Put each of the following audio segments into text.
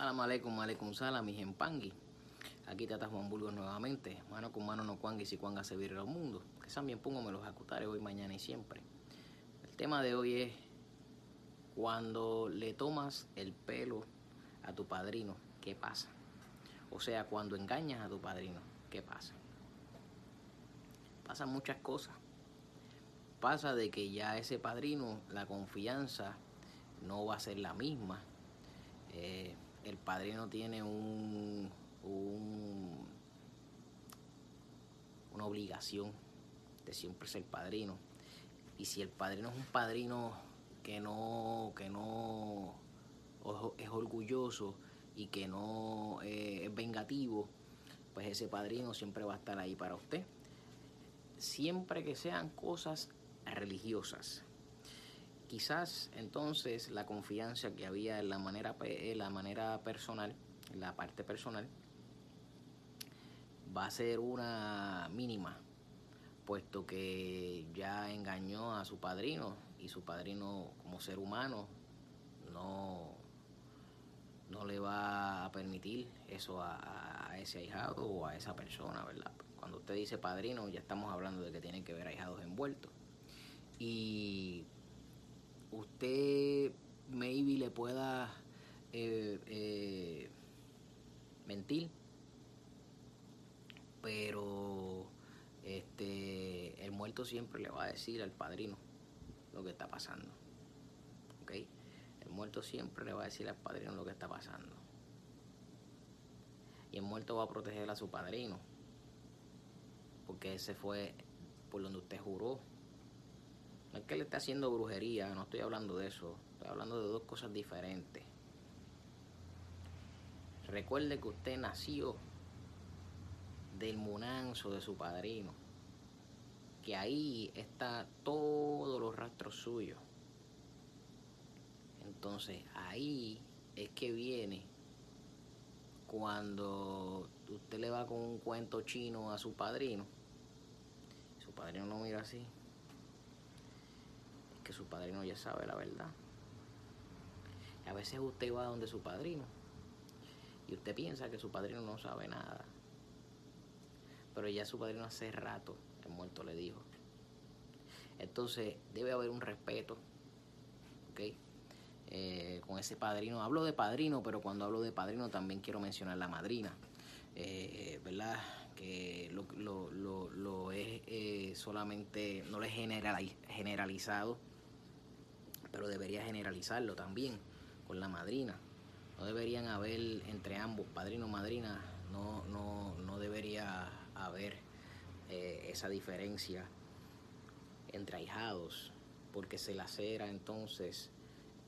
Salam aleikum, aleikum salam, mi pangui. Aquí te Juan Burgos nuevamente. Mano con mano no cuangui si cuanga se vire al mundo. Que también pongo me los ejecutare hoy, mañana y siempre. El tema de hoy es cuando le tomas el pelo a tu padrino, ¿qué pasa? O sea, cuando engañas a tu padrino, ¿qué pasa? Pasan muchas cosas. Pasa de que ya ese padrino, la confianza no va a ser la misma. Eh, el padrino tiene un, una obligación de siempre ser padrino. Y si el padrino es un padrino que no, que no es orgulloso y que no eh, es vengativo, pues ese padrino siempre va a estar ahí para usted. Siempre que sean cosas religiosas. Quizás entonces la confianza que había en la manera, la manera personal, en la parte personal, va a ser una mínima, puesto que ya engañó a su padrino y su padrino como ser humano no, no le va a permitir eso a, a, ese ahijado o a esa persona, ¿verdad? Cuando usted dice padrino ya estamos hablando de que tienen que ver ahijados envueltos. Y usted maybe le pueda eh, eh, mentir, pero este el muerto siempre le va a decir al padrino lo que está pasando. ¿Ok? El muerto siempre le va a decir al padrino lo que está pasando. Y el muerto va a proteger a su padrino. Porque ese fue por donde usted juró no es que le esté haciendo brujería, no estoy hablando de eso. Estoy hablando de dos cosas diferentes. Recuerde que usted nació del munanzo de su padrino. Que ahí está todos los rastros suyos. Entonces ahí es que viene cuando usted le va con un cuento chino a su padrino. Su padrino no mira así su padrino ya sabe la verdad. a veces usted va donde su padrino y usted piensa que su padrino no sabe nada. Pero ya su padrino hace rato, el muerto le dijo. Entonces debe haber un respeto, ¿ok? Eh, con ese padrino. Hablo de padrino, pero cuando hablo de padrino también quiero mencionar la madrina. Eh, ¿Verdad? Que lo, lo, lo, es eh, solamente, no le es generalizado pero debería generalizarlo también con la madrina. No deberían haber entre ambos, padrino madrina, no, no, no debería haber eh, esa diferencia entre ahijados, porque se lacera entonces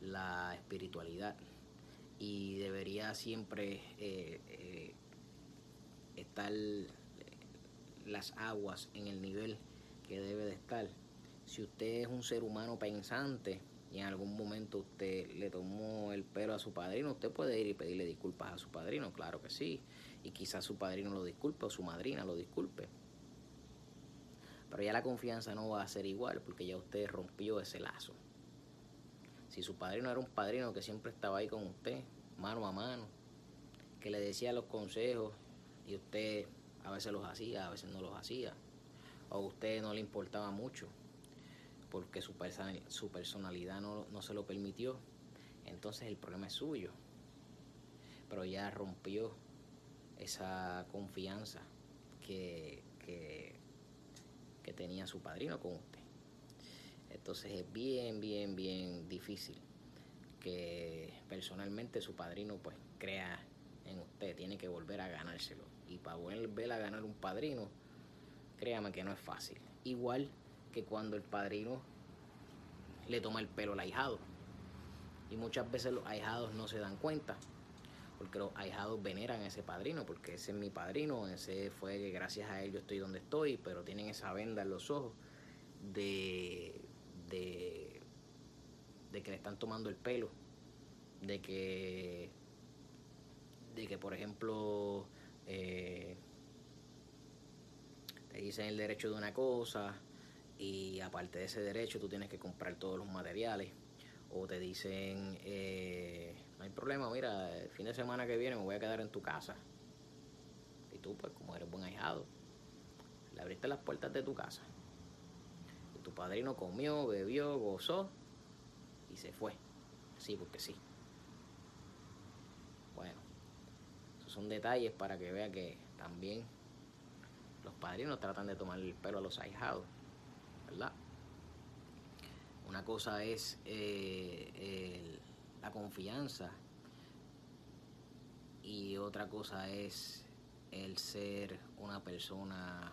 la espiritualidad y debería siempre eh, eh, estar las aguas en el nivel que debe de estar. Si usted es un ser humano pensante, y en algún momento usted le tomó el pelo a su padrino, usted puede ir y pedirle disculpas a su padrino, claro que sí. Y quizás su padrino lo disculpe o su madrina lo disculpe. Pero ya la confianza no va a ser igual porque ya usted rompió ese lazo. Si su padrino era un padrino que siempre estaba ahí con usted, mano a mano, que le decía los consejos y usted a veces los hacía, a veces no los hacía, o a usted no le importaba mucho, porque su, su personalidad no, se lo permitió, entonces el problema es suyo. Pero ya rompió esa confianza que, que, tenía su padrino con usted. Entonces es bien, bien, bien difícil que personalmente su padrino pues crea en usted, tiene que volver a ganárselo. Y para volver a ganar un padrino, créame que no es fácil. Igual que cuando el padrino le toma el pelo al ahijado. Y muchas veces los ahijados no se dan cuenta, porque los ahijados veneran a ese padrino, porque ese es mi padrino, ese fue que gracias a él yo estoy donde estoy, pero tienen esa venda en los ojos de, de, de que le están tomando el pelo, de que, de que por ejemplo, eh, te dicen el derecho de una cosa, y aparte de ese derecho tú tienes que comprar todos los materiales o te dicen eh, no hay problema, mira, el fin de semana que viene me voy a quedar en tu casa. Y tú, pues como eres buen ahijado, le abriste las puertas de tu casa. Y tu padrino comió, bebió, gozó y se fue. Sí, porque sí. Bueno, esos son detalles para que vea que también los padrinos tratan de tomar el pelo a los ahijados, Una cosa es eh, la confianza y otra cosa es el ser una persona,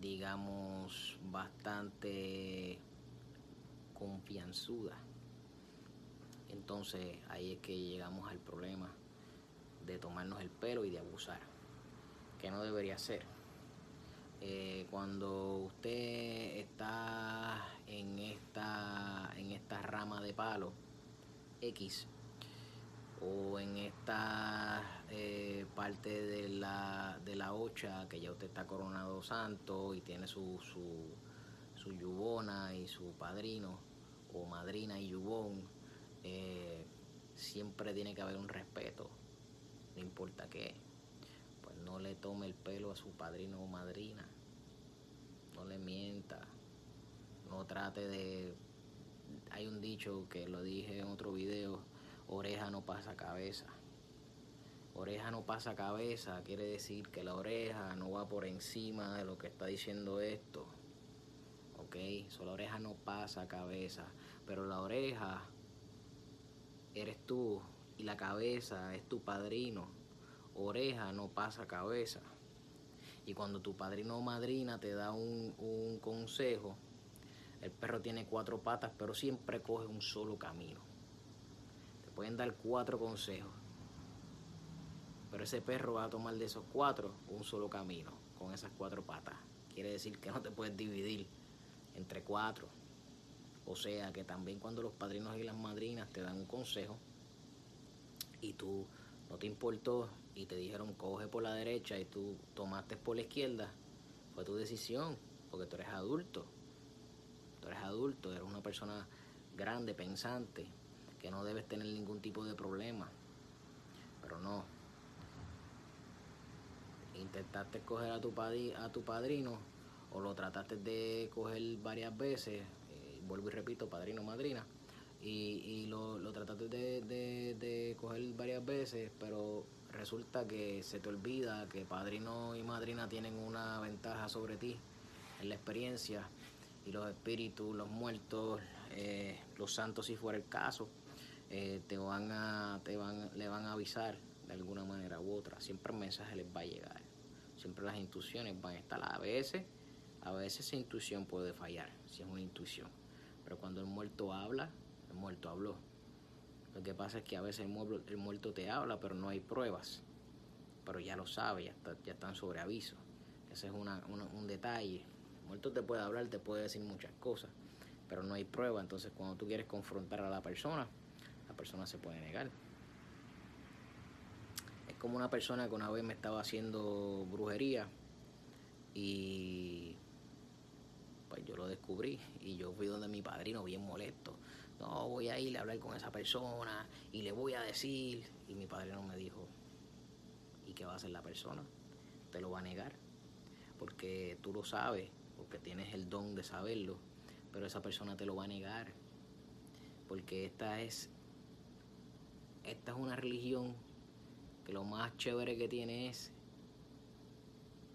digamos, bastante confianzuda. Entonces ahí es que llegamos al problema de tomarnos el pelo y de abusar, que no debería ser. Eh, cuando usted está en esta, en esta rama de palo X o en esta eh, parte de la, de la ocha que ya usted está coronado santo y tiene su, su, su yubona y su padrino o madrina y yubón, eh, siempre tiene que haber un respeto, no importa qué. Pues no le tome el pelo a su padrino o madrina, no le mienta, no trate de... Hay un dicho que lo dije en otro video, oreja no pasa cabeza. Oreja no pasa cabeza, quiere decir que la oreja no va por encima de lo que está diciendo esto. ¿Ok? So, la oreja no pasa cabeza, pero la oreja eres tú y la cabeza es tu padrino. Oreja no pasa cabeza. Y cuando tu padrino o madrina te da un, consejo, el perro tiene cuatro patas, pero siempre coge un solo camino. Te pueden dar cuatro consejos, pero ese perro va a tomar de esos cuatro un solo camino, con esas cuatro patas. Quiere decir que no te puedes dividir entre cuatro. O sea que también cuando los padrinos y las madrinas te dan un consejo y tú no te importó y te dijeron coge por la derecha y tú tomaste por la izquierda, fue tu decisión, porque tú eres adulto tú eres adulto, eres una persona grande, pensante, que no debes tener ningún tipo de problema. Pero no. Intentaste coger a tu, a tu padrino o lo trataste de coger varias veces, eh, vuelvo y repito, padrino madrina, y, lo, trataste de, de coger varias veces, pero resulta que se te olvida que padrino y madrina tienen una ventaja sobre ti en la experiencia y los espíritus, los muertos, eh, los santos si fuera el caso, eh, te van a, te van, le van a avisar de alguna manera u otra. Siempre el mensaje les va a llegar. Siempre las intuiciones van a estar. A veces, a veces esa intuición puede fallar, si es una intuición. Pero cuando el muerto habla, el muerto habló. Lo que pasa es que a veces el muerto, el muerto te habla, pero no hay pruebas. Pero ya lo sabe, ya, está, ya están sobre aviso. Ese es un detalle muerto te puede hablar, te puede decir muchas cosas, pero no hay prueba. Entonces, cuando tú quieres confrontar a la persona, la persona se puede negar. Es como una persona que una vez me estaba haciendo brujería y pues yo lo descubrí y yo fui donde mi padrino bien molesto. No, voy a ir a hablar con esa persona y le voy a decir. Y mi padrino me dijo, ¿y qué va a hacer la persona? Te lo va a negar, porque tú lo sabes porque tienes el don de saberlo, pero esa persona te lo va a negar, porque esta es, esta es una religión que lo más chévere que tiene es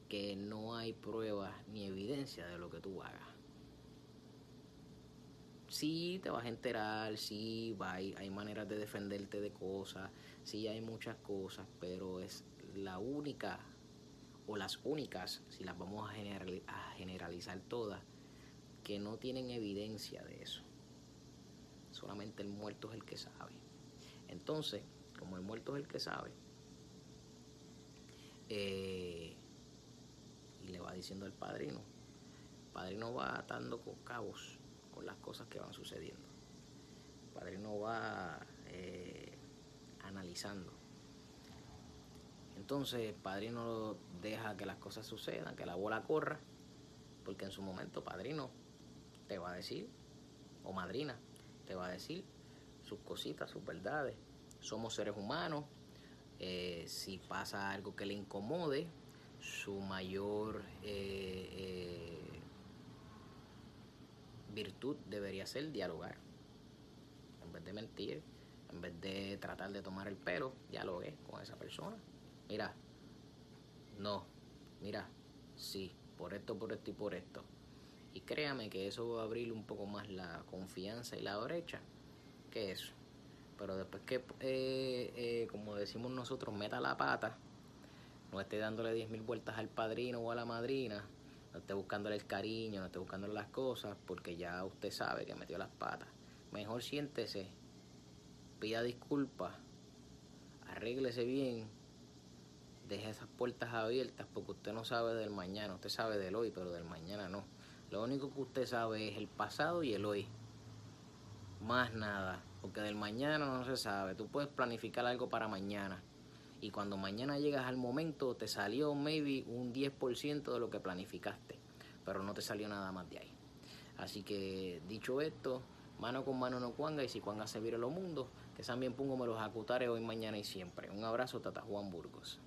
que no hay pruebas ni evidencia de lo que tú hagas. Sí, te vas a enterar, sí, hay, hay maneras de defenderte de cosas, sí hay muchas cosas, pero es la única o las únicas, si las vamos a, generalizar todas, que no tienen evidencia de eso. Solamente el muerto es el que sabe. Entonces, como el muerto es el que sabe, eh, y le va diciendo al padrino, el padrino va atando con cabos las cosas que van sucediendo. El padrino va eh, analizando entonces el padrino deja que las cosas sucedan, que la bola corra, porque en su momento padrino te va a decir, o madrina, te va a decir sus cositas, sus verdades. Somos seres humanos. Eh, si pasa algo que le incomode, su mayor eh, virtud debería ser dialogar. En vez de mentir, en vez de tratar de tomar el pelo, dialogue con esa persona. Mira, no, mira, sí, por esto, por esto y por esto. Y créame que eso va a abrir un poco más la confianza y la brecha que eso. Pero después que, eh, eh, como decimos nosotros, meta la pata, no esté dándole 10.000 vueltas al padrino o a la madrina, no esté buscándole el cariño, no esté buscándole las cosas, porque ya usted sabe que metió las patas. Mejor siéntese, pida disculpas, arréglese bien, deje esas puertas abiertas, porque usted no sabe del mañana, usted sabe del hoy, pero del mañana no. Lo único que usted sabe es el pasado y el hoy. Más nada, porque del mañana no se sabe. Tú puedes planificar algo para mañana. Y cuando mañana llegas al momento, te salió maybe un 10% de lo que planificaste. Pero no te salió nada más de ahí. Así que, dicho esto, mano con mano no cuanga. Y si cuanga se vire los mundos, que también pongo me los acutares hoy, mañana y siempre. Un abrazo, Tata Juan Burgos.